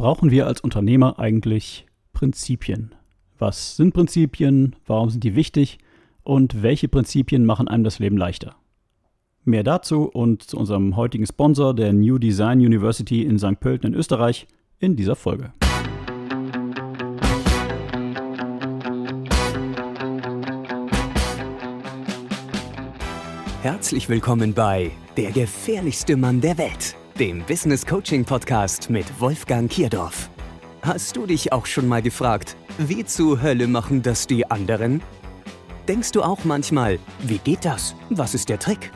brauchen wir als Unternehmer eigentlich Prinzipien? Was sind Prinzipien? Warum sind die wichtig? Und welche Prinzipien machen einem das Leben leichter? Mehr dazu und zu unserem heutigen Sponsor, der New Design University in St. Pölten in Österreich, in dieser Folge. Herzlich willkommen bei Der gefährlichste Mann der Welt, dem Business Coaching Podcast mit Wolfgang Kierdorf. Hast du dich auch schon mal gefragt, wie zur Hölle machen das die anderen? Denkst du auch manchmal, wie geht das? Was ist der Trick?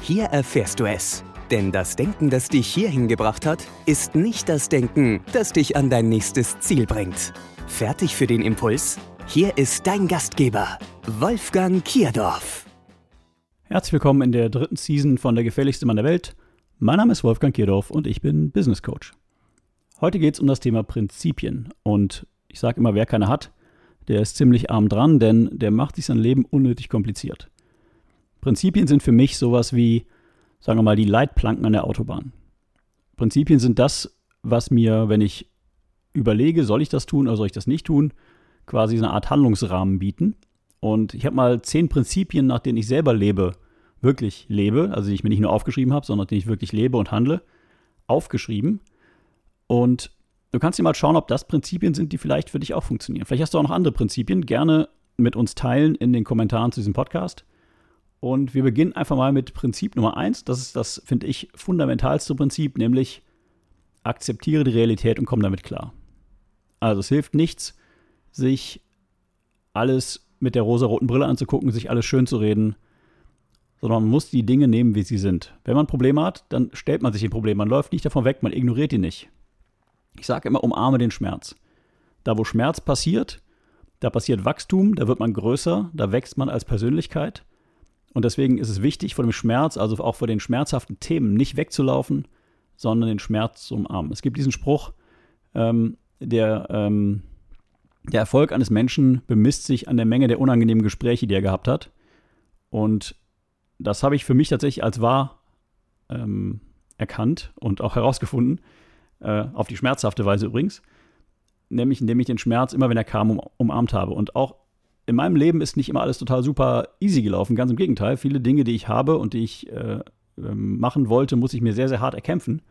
Hier erfährst du es. Denn das Denken, das dich hierhin gebracht hat, ist nicht das Denken, das dich an dein nächstes Ziel bringt. Fertig für den Impuls? Hier ist dein Gastgeber, Wolfgang Kierdorf. Herzlich willkommen in der dritten Season von Der gefährlichste Mann der Welt. Mein Name ist Wolfgang Kierdorf und ich bin Business Coach. Heute geht es um das Thema Prinzipien. Und ich sage immer, wer keine hat, der ist ziemlich arm dran, denn der macht sich sein Leben unnötig kompliziert. Prinzipien sind für mich sowas wie, sagen wir mal, die Leitplanken an der Autobahn. Prinzipien sind das, was mir, wenn ich überlege, soll ich das tun oder soll ich das nicht tun, quasi eine Art Handlungsrahmen bieten. Und ich habe mal zehn Prinzipien, nach denen ich selber lebe, wirklich lebe, also die ich mir nicht nur aufgeschrieben habe, sondern die ich wirklich lebe und handle, aufgeschrieben. Und du kannst dir mal schauen, ob das Prinzipien sind, die vielleicht für dich auch funktionieren. Vielleicht hast du auch noch andere Prinzipien. Gerne mit uns teilen in den Kommentaren zu diesem Podcast. Und wir beginnen einfach mal mit Prinzip Nummer eins. Das ist das, finde ich, fundamentalste Prinzip, nämlich akzeptiere die Realität und komm damit klar. Also es hilft nichts, sich alles mit der rosa-roten Brille anzugucken, sich alles schön zu reden, sondern man muss die Dinge nehmen, wie sie sind. Wenn man Probleme hat, dann stellt man sich ein Problem. Man läuft nicht davon weg, man ignoriert ihn nicht. Ich sage immer, umarme den Schmerz. Da, wo Schmerz passiert, da passiert Wachstum, da wird man größer, da wächst man als Persönlichkeit. Und deswegen ist es wichtig, vor dem Schmerz, also auch vor den schmerzhaften Themen, nicht wegzulaufen, sondern den Schmerz zu umarmen. Es gibt diesen Spruch, ähm, der ähm, der Erfolg eines Menschen bemisst sich an der Menge der unangenehmen Gespräche, die er gehabt hat. Und das habe ich für mich tatsächlich als wahr ähm, erkannt und auch herausgefunden, äh, auf die schmerzhafte Weise übrigens, nämlich indem ich den Schmerz immer, wenn er kam, um, umarmt habe. Und auch in meinem Leben ist nicht immer alles total super easy gelaufen, ganz im Gegenteil. Viele Dinge, die ich habe und die ich äh, ähm, machen wollte, muss ich mir sehr, sehr hart erkämpfen.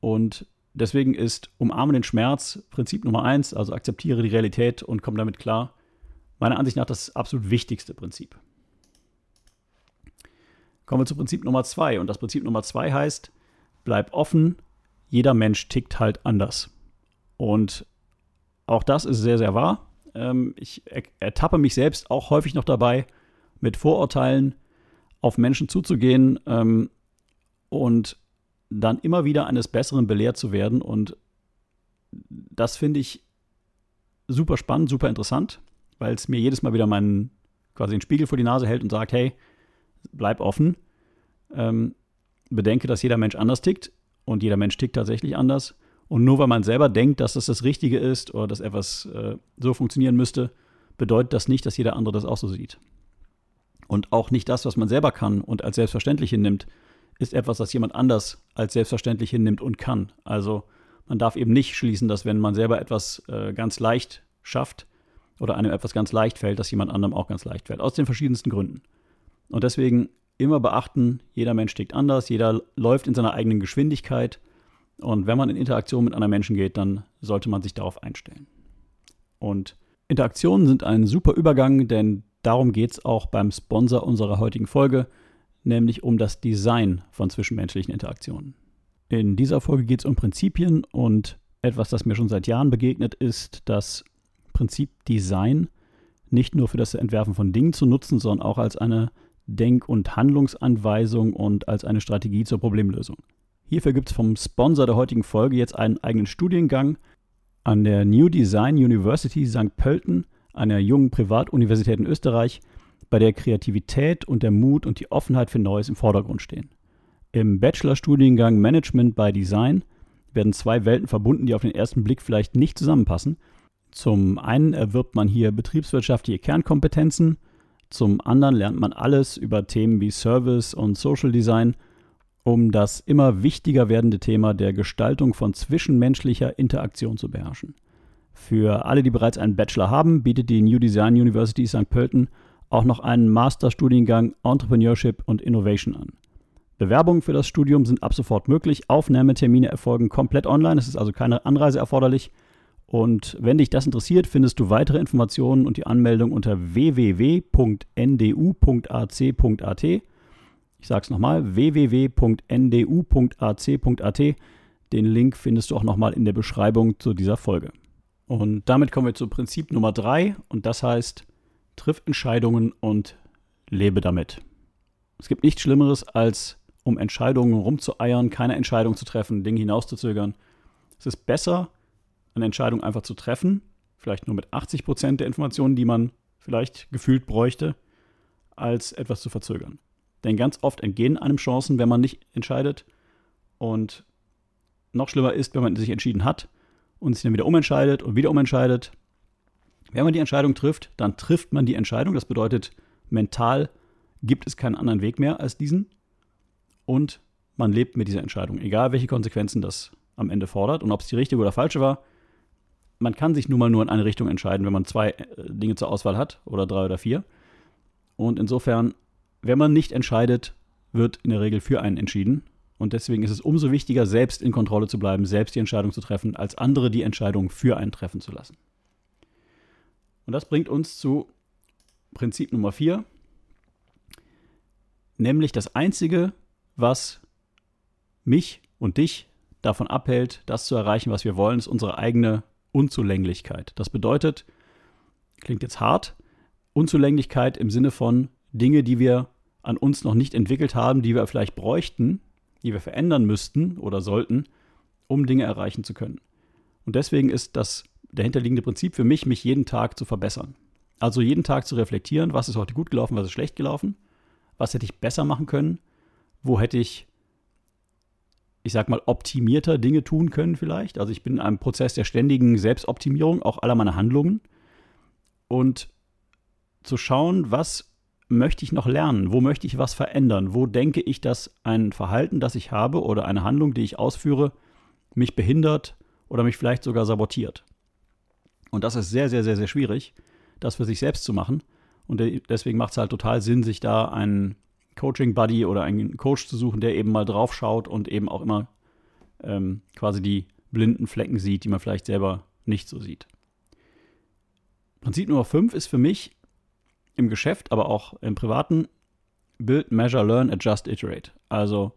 Und Deswegen ist Umarmen den Schmerz Prinzip Nummer eins, also akzeptiere die Realität und komm damit klar, meiner Ansicht nach das absolut wichtigste Prinzip. Kommen wir zu Prinzip Nummer zwei. Und das Prinzip Nummer zwei heißt, bleib offen, jeder Mensch tickt halt anders. Und auch das ist sehr, sehr wahr. Ähm, ich ertappe mich selbst auch häufig noch dabei, mit Vorurteilen auf Menschen zuzugehen ähm, und dann immer wieder eines Besseren belehrt zu werden. Und das finde ich super spannend, super interessant, weil es mir jedes Mal wieder meinen quasi den Spiegel vor die Nase hält und sagt, hey, bleib offen, ähm, bedenke, dass jeder Mensch anders tickt und jeder Mensch tickt tatsächlich anders. Und nur weil man selber denkt, dass das das Richtige ist oder dass etwas äh, so funktionieren müsste, bedeutet das nicht, dass jeder andere das auch so sieht. Und auch nicht das, was man selber kann und als selbstverständlich hinnimmt, ist etwas, das jemand anders als selbstverständlich hinnimmt und kann. Also man darf eben nicht schließen, dass wenn man selber etwas äh, ganz leicht schafft oder einem etwas ganz leicht fällt, dass jemand anderem auch ganz leicht fällt. Aus den verschiedensten Gründen. Und deswegen immer beachten, jeder Mensch tickt anders, jeder läuft in seiner eigenen Geschwindigkeit. Und wenn man in Interaktion mit anderen Menschen geht, dann sollte man sich darauf einstellen. Und Interaktionen sind ein super Übergang, denn darum geht es auch beim Sponsor unserer heutigen Folge nämlich um das Design von zwischenmenschlichen Interaktionen. In dieser Folge geht es um Prinzipien und etwas, das mir schon seit Jahren begegnet, ist das Prinzip Design nicht nur für das Entwerfen von Dingen zu nutzen, sondern auch als eine Denk- und Handlungsanweisung und als eine Strategie zur Problemlösung. Hierfür gibt es vom Sponsor der heutigen Folge jetzt einen eigenen Studiengang an der New Design University St. Pölten, einer jungen Privatuniversität in Österreich, bei der Kreativität und der Mut und die Offenheit für Neues im Vordergrund stehen. Im Bachelorstudiengang Management by Design werden zwei Welten verbunden, die auf den ersten Blick vielleicht nicht zusammenpassen. Zum einen erwirbt man hier betriebswirtschaftliche Kernkompetenzen, zum anderen lernt man alles über Themen wie Service und Social Design um das immer wichtiger werdende Thema der Gestaltung von zwischenmenschlicher Interaktion zu beherrschen. Für alle, die bereits einen Bachelor haben, bietet die New Design University St. Pölten auch noch einen Masterstudiengang Entrepreneurship und Innovation an. Bewerbungen für das Studium sind ab sofort möglich. Aufnahmetermine erfolgen komplett online. Es ist also keine Anreise erforderlich. Und wenn dich das interessiert, findest du weitere Informationen und die Anmeldung unter www.ndu.ac.at. Ich sage es nochmal, www.ndu.ac.at. Den Link findest du auch nochmal in der Beschreibung zu dieser Folge. Und damit kommen wir zu Prinzip Nummer drei und das heißt, triff Entscheidungen und lebe damit. Es gibt nichts Schlimmeres, als um Entscheidungen rumzueiern, keine Entscheidung zu treffen, Dinge hinauszuzögern. Es ist besser, eine Entscheidung einfach zu treffen, vielleicht nur mit 80 Prozent der Informationen, die man vielleicht gefühlt bräuchte, als etwas zu verzögern. Denn ganz oft entgehen einem Chancen, wenn man nicht entscheidet. Und noch schlimmer ist, wenn man sich entschieden hat und sich dann wieder umentscheidet und wieder umentscheidet. Wenn man die Entscheidung trifft, dann trifft man die Entscheidung. Das bedeutet, mental gibt es keinen anderen Weg mehr als diesen. Und man lebt mit dieser Entscheidung, egal welche Konsequenzen das am Ende fordert und ob es die richtige oder falsche war, man kann sich nun mal nur in eine Richtung entscheiden, wenn man zwei äh, Dinge zur Auswahl hat oder drei oder vier. Und insofern, wenn man nicht entscheidet, wird in der Regel für einen entschieden. Und deswegen ist es umso wichtiger, selbst in Kontrolle zu bleiben, selbst die Entscheidung zu treffen, als andere die Entscheidung für einen treffen zu lassen. Und das bringt uns zu Prinzip Nummer vier, nämlich das Einzige, was mich und dich davon abhält, das zu erreichen, was wir wollen, ist unsere eigene Unzulänglichkeit. Das bedeutet, klingt jetzt hart, Unzulänglichkeit im Sinne von Dinge, die wir an uns noch nicht entwickelt haben, die wir vielleicht bräuchten, die wir verändern müssten oder sollten, um Dinge erreichen zu können. Und deswegen ist das dahinterliegende Prinzip für mich, mich jeden Tag zu verbessern. Also jeden Tag zu reflektieren, was ist heute gut gelaufen, was ist schlecht gelaufen, was hätte ich besser machen können, wo hätte ich ich sag mal, optimierter Dinge tun können vielleicht. Also ich bin in einem Prozess der ständigen Selbstoptimierung, auch aller meiner Handlungen. Und zu schauen, was möchte ich noch lernen? Wo möchte ich was verändern? Wo denke ich, dass ein Verhalten, das ich habe oder eine Handlung, die ich ausführe, mich behindert oder mich vielleicht sogar sabotiert? Und das ist sehr, sehr, sehr, sehr schwierig, das für sich selbst zu machen. Und deswegen macht es halt total Sinn, sich da einen Coaching-Buddy oder einen Coach zu suchen, der eben mal drauf schaut und eben auch immer ähm, quasi die blinden Flecken sieht, die man vielleicht selber nicht so sieht. Prinzip Nummer 5 ist für mich im Geschäft, aber auch im privaten Build, Measure, Learn, Adjust, Iterate. Also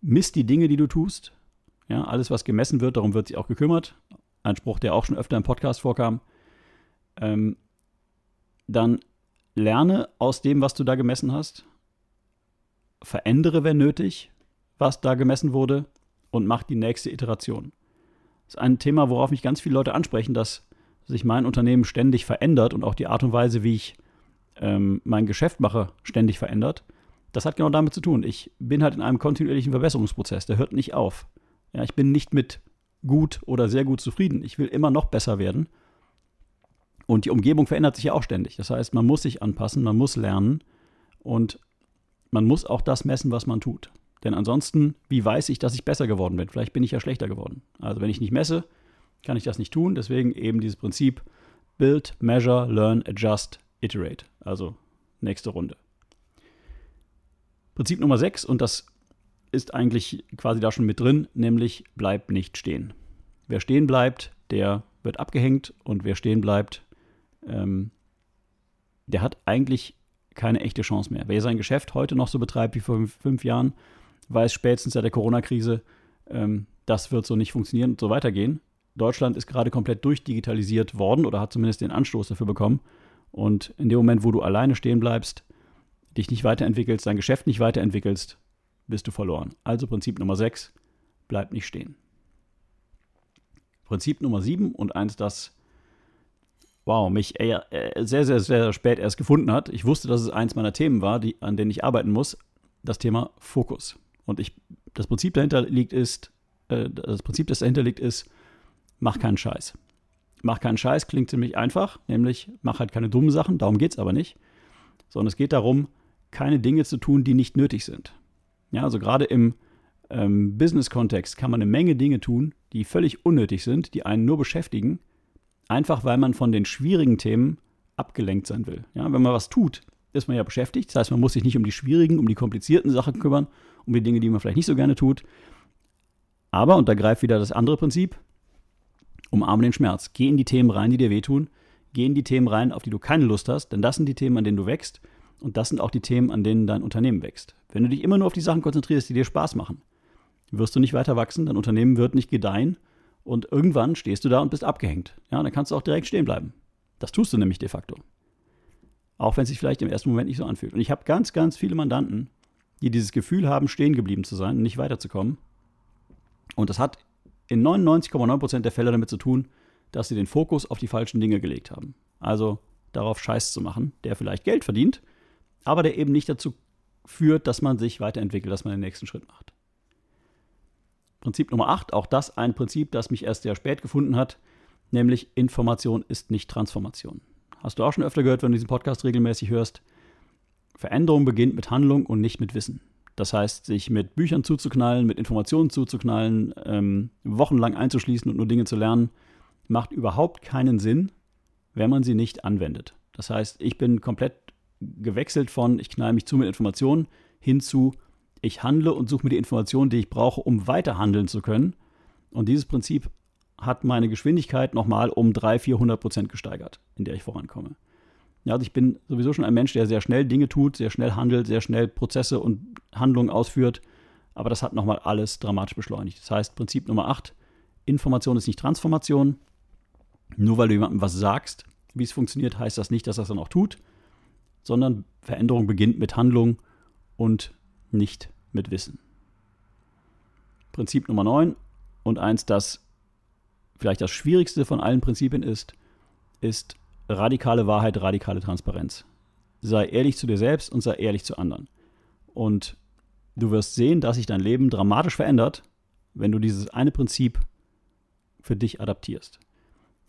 misst die Dinge, die du tust. Ja, alles, was gemessen wird, darum wird sich auch gekümmert. Ein Spruch, der auch schon öfter im Podcast vorkam. Ähm, dann lerne aus dem, was du da gemessen hast verändere, wenn nötig, was da gemessen wurde und mach die nächste Iteration. Das ist ein Thema, worauf mich ganz viele Leute ansprechen, dass sich mein Unternehmen ständig verändert und auch die Art und Weise, wie ich ähm, mein Geschäft mache, ständig verändert. Das hat genau damit zu tun. Ich bin halt in einem kontinuierlichen Verbesserungsprozess, der hört nicht auf. Ja, ich bin nicht mit gut oder sehr gut zufrieden. Ich will immer noch besser werden. Und die Umgebung verändert sich ja auch ständig. Das heißt, man muss sich anpassen, man muss lernen. Und man muss auch das messen, was man tut. Denn ansonsten, wie weiß ich, dass ich besser geworden bin? Vielleicht bin ich ja schlechter geworden. Also wenn ich nicht messe, kann ich das nicht tun. Deswegen eben dieses Prinzip Build, Measure, Learn, Adjust, Iterate. Also nächste Runde. Prinzip Nummer 6, und das ist eigentlich quasi da schon mit drin, nämlich bleib nicht stehen. Wer stehen bleibt, der wird abgehängt und wer stehen bleibt, ähm, der hat eigentlich keine echte Chance mehr. Wer sein Geschäft heute noch so betreibt wie vor fünf, Jahren, weiß spätestens seit der Corona-Krise, ähm, das wird so nicht funktionieren und so weitergehen. Deutschland ist gerade komplett durchdigitalisiert worden oder hat zumindest den Anstoß dafür bekommen. Und in dem Moment, wo du alleine stehen bleibst, dich nicht weiterentwickelst, dein Geschäft nicht weiterentwickelst, bist du verloren. Also Prinzip Nummer 6, bleib nicht stehen. Prinzip Nummer 7 und eins, das wow, mich äh, sehr, sehr, sehr spät erst gefunden hat. Ich wusste, dass es eins meiner Themen war, die, an denen ich arbeiten muss, das Thema Fokus. Und ich, das Prinzip dahinter liegt ist, äh, das Prinzip, das dahinter liegt, ist, mach keinen Scheiß. Mach keinen Scheiß klingt ziemlich einfach, nämlich mach halt keine dummen Sachen, darum geht es aber nicht. Sondern es geht darum, keine Dinge zu tun, die nicht nötig sind. Ja, also gerade im ähm, Business-Kontext kann man eine Menge Dinge tun, die völlig unnötig sind, die einen nur beschäftigen, einfach weil man von den schwierigen Themen abgelenkt sein will. Ja, wenn man was tut, ist man ja beschäftigt. Das heißt, man muss sich nicht um die schwierigen, um die komplizierten Sachen kümmern, um die Dinge, die man vielleicht nicht so gerne tut. Aber, und da greift wieder das andere Prinzip, umarme den Schmerz. Geh in die Themen rein, die dir wehtun. Geh in die Themen rein, auf die du keine Lust hast, denn das sind die Themen, an denen du wächst. Und das sind auch die Themen, an denen dein Unternehmen wächst. Wenn du dich immer nur auf die Sachen konzentrierst, die dir Spaß machen, wirst du nicht weiter wachsen, dein Unternehmen wird nicht gedeihen und irgendwann stehst du da und bist abgehängt. Ja, dann kannst du auch direkt stehen bleiben. Das tust du nämlich de facto. Auch wenn es sich vielleicht im ersten Moment nicht so anfühlt. Und ich habe ganz, ganz viele Mandanten, die dieses Gefühl haben, stehen geblieben zu sein und nicht weiterzukommen. Und das hat in 99,9% der Fälle damit zu tun, dass sie den Fokus auf die falschen Dinge gelegt haben. Also darauf Scheiß zu machen, der vielleicht Geld verdient, aber der eben nicht dazu führt, dass man sich weiterentwickelt, dass man den nächsten Schritt macht. Prinzip Nummer 8, auch das ein Prinzip, das mich erst sehr spät gefunden hat, nämlich Information ist nicht Transformation. Hast du auch schon öfter gehört, wenn du diesen Podcast regelmäßig hörst? Veränderung beginnt mit Handlung und nicht mit Wissen. Das heißt, sich mit Büchern zuzuknallen, mit Informationen zuzuknallen, ähm, wochenlang einzuschließen und nur Dinge zu lernen, macht überhaupt keinen Sinn, wenn man sie nicht anwendet. Das heißt, ich bin komplett gewechselt von, ich knall mich zu mit Informationen, hin zu, ich handle und suche mir die Informationen, die ich brauche, um weiter handeln zu können. Und dieses Prinzip hat meine Geschwindigkeit nochmal um 300, 400 Prozent gesteigert, in der ich vorankomme. Ja, also ich bin sowieso schon ein Mensch, der sehr schnell Dinge tut, sehr schnell handelt, sehr schnell Prozesse und Handlungen ausführt. Aber das hat nochmal alles dramatisch beschleunigt. Das heißt, Prinzip Nummer 8, Information ist nicht Transformation. Nur weil du jemandem was sagst, wie es funktioniert, heißt das nicht, dass er es dann auch tut, sondern Veränderung beginnt mit Handlung und nicht mit Wissen. Prinzip Nummer 9 und eins, das vielleicht das schwierigste von allen Prinzipien ist, ist radikale Wahrheit, radikale Transparenz. Sei ehrlich zu dir selbst und sei ehrlich zu anderen. Und du wirst sehen, dass sich dein Leben dramatisch verändert, wenn du dieses eine Prinzip für dich adaptierst.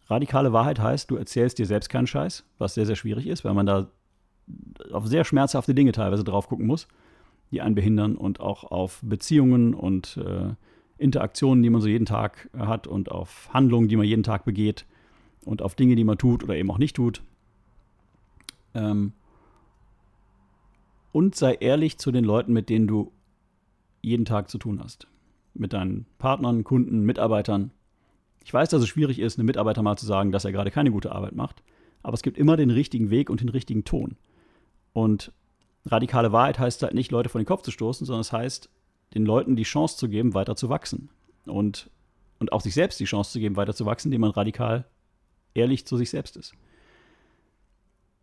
Radikale Wahrheit heißt, du erzählst dir selbst keinen Scheiß, was sehr, sehr schwierig ist, weil man da auf sehr schmerzhafte Dinge teilweise drauf gucken muss die einen behindern und auch auf Beziehungen und äh, Interaktionen, die man so jeden Tag hat und auf Handlungen, die man jeden Tag begeht und auf Dinge, die man tut oder eben auch nicht tut. Ähm und sei ehrlich zu den Leuten, mit denen du jeden Tag zu tun hast. Mit deinen Partnern, Kunden, Mitarbeitern. Ich weiß, dass es schwierig ist, einem Mitarbeiter mal zu sagen, dass er gerade keine gute Arbeit macht, aber es gibt immer den richtigen Weg und den richtigen Ton. Und radikale Wahrheit heißt halt nicht, Leute vor den Kopf zu stoßen, sondern es heißt, den Leuten die Chance zu geben, weiter zu wachsen. Und, und auch sich selbst die Chance zu geben, weiter zu wachsen, indem man radikal ehrlich zu sich selbst ist.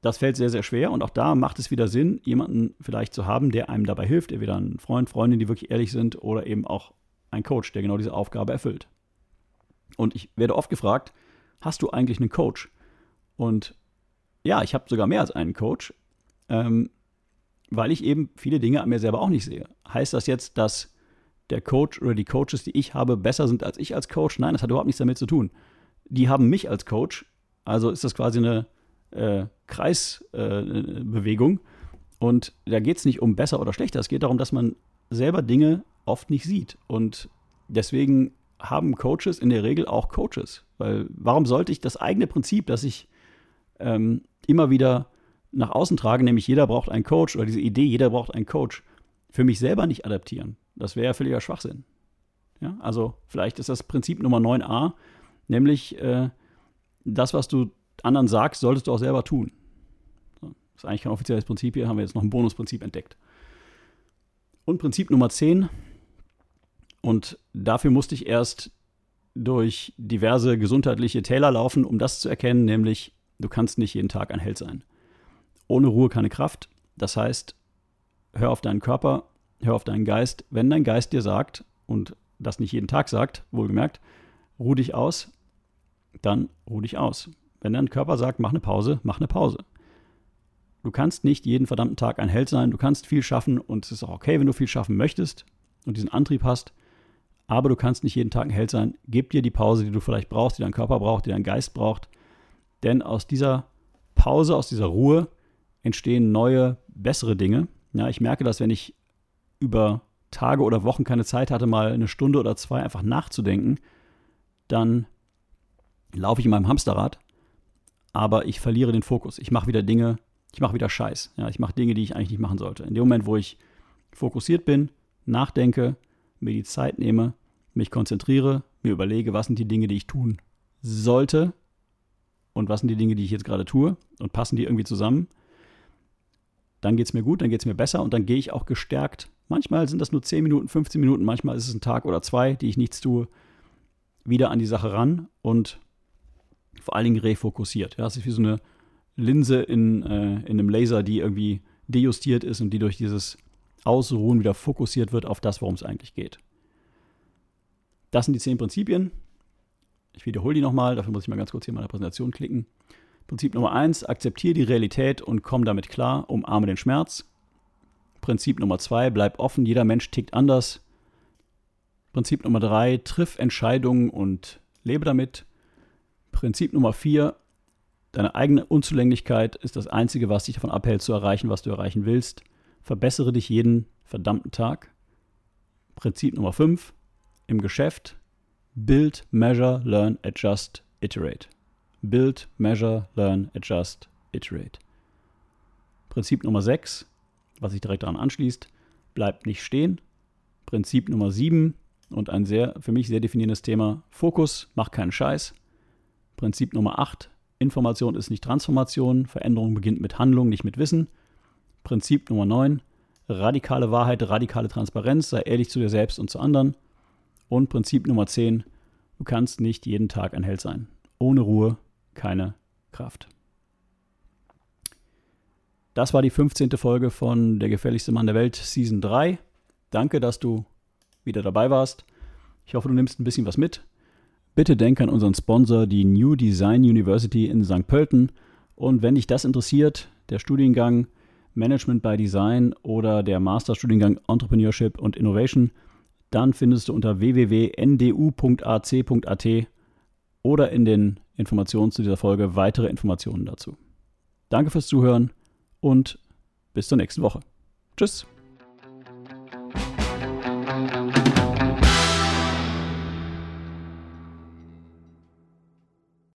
Das fällt sehr, sehr schwer und auch da macht es wieder Sinn, jemanden vielleicht zu haben, der einem dabei hilft, entweder ein Freund, Freundin, die wirklich ehrlich sind oder eben auch ein Coach, der genau diese Aufgabe erfüllt. Und ich werde oft gefragt, hast du eigentlich einen Coach? Und ja, ich habe sogar mehr als einen Coach. Ähm, weil ich eben viele Dinge an mir selber auch nicht sehe. Heißt das jetzt, dass der Coach oder die Coaches, die ich habe, besser sind als ich als Coach? Nein, das hat überhaupt nichts damit zu tun. Die haben mich als Coach, also ist das quasi eine äh, Kreisbewegung. Äh, und da geht es nicht um besser oder schlechter, es geht darum, dass man selber Dinge oft nicht sieht. Und deswegen haben Coaches in der Regel auch Coaches. Weil warum sollte ich das eigene Prinzip, das ich ähm, immer wieder nach außen trage, nämlich jeder braucht einen Coach oder diese Idee, jeder braucht einen Coach, für mich selber nicht adaptieren. Das wäre ja völliger Schwachsinn. Ja, also vielleicht ist das Prinzip Nummer 9a, nämlich äh, das, was du anderen sagst, solltest du auch selber tun. Das ist eigentlich kein offizielles Prinzip hier, haben wir jetzt noch ein Bonusprinzip entdeckt. Und Prinzip Nummer 10, und dafür musste ich erst durch diverse gesundheitliche Täler laufen, um das zu erkennen, nämlich du kannst nicht jeden Tag ein Held sein. Ohne Ruhe keine Kraft. Das heißt, hör auf deinen Körper, hör auf deinen Geist. Wenn dein Geist dir sagt, und das nicht jeden Tag sagt, wohlgemerkt, ruh dich aus, dann ruh dich aus. Wenn dein Körper sagt, mach eine Pause, mach eine Pause. Du kannst nicht jeden verdammten Tag ein Held sein, du kannst viel schaffen und es ist auch okay, wenn du viel schaffen möchtest und diesen Antrieb hast, aber du kannst nicht jeden Tag ein Held sein. Gib dir die Pause, die du vielleicht brauchst, die dein Körper braucht, die dein Geist braucht, denn aus dieser Pause, aus dieser Ruhe entstehen neue, bessere Dinge. Ja, ich merke das, wenn ich über Tage oder Wochen keine Zeit hatte, mal eine Stunde oder zwei einfach nachzudenken, dann laufe ich in meinem Hamsterrad, aber ich verliere den Fokus. Ich mache wieder Dinge, ich mache wieder Scheiß. Ja, ich mache Dinge, die ich eigentlich nicht machen sollte. In dem Moment, wo ich fokussiert bin, nachdenke, mir die Zeit nehme, mich konzentriere, mir überlege, was sind die Dinge, die ich tun sollte und was sind die Dinge, die ich jetzt gerade tue und passen die irgendwie zusammen, dann geht es mir gut, dann geht es mir besser und dann gehe ich auch gestärkt. Manchmal sind das nur 10 Minuten, 15 Minuten, manchmal ist es ein Tag oder zwei, die ich nichts tue, wieder an die Sache ran und vor allen Dingen refokussiert. Ja, das ist wie so eine Linse in, äh, in einem Laser, die irgendwie dejustiert ist und die durch dieses Ausruhen wieder fokussiert wird auf das, worum es eigentlich geht. Das sind die zehn Prinzipien. Ich wiederhole die nochmal, dafür muss ich mal ganz kurz hier in meiner Präsentation klicken. Prinzip Nummer eins: akzeptiere die Realität und komm damit klar, umarme den Schmerz. Prinzip Nummer zwei: bleib offen, jeder Mensch tickt anders. Prinzip Nummer drei: triff Entscheidungen und lebe damit. Prinzip Nummer vier: deine eigene Unzulänglichkeit ist das Einzige, was dich davon abhält, zu erreichen, was du erreichen willst. Verbessere dich jeden verdammten Tag. Prinzip Nummer fünf: im Geschäft Build, Measure, Learn, Adjust, Iterate. Build, Measure, Learn, Adjust, Iterate. Prinzip Nummer 6, was sich direkt daran anschließt, bleibt nicht stehen. Prinzip Nummer 7 und ein sehr, für mich sehr definierendes Thema, Fokus, mach keinen Scheiß. Prinzip Nummer 8, Information ist nicht Transformation, Veränderung beginnt mit Handlung, nicht mit Wissen. Prinzip Nummer 9, radikale Wahrheit, radikale Transparenz, sei ehrlich zu dir selbst und zu anderen. Und Prinzip Nummer 10, du kannst nicht jeden Tag ein Held sein. Ohne Ruhe keine Kraft. Das war die 15. Folge von Der gefährlichste Mann der Welt, Season 3. Danke, dass du wieder dabei warst. Ich hoffe, du nimmst ein bisschen was mit. Bitte denk an unseren Sponsor, die New Design University in St. Pölten. Und wenn dich das interessiert, der Studiengang Management by Design oder der Masterstudiengang Entrepreneurship und Innovation, dann findest du unter www.ndu.ac.at oder in den Informationen zu dieser Folge weitere Informationen dazu. Danke fürs Zuhören und bis zur nächsten Woche. Tschüss.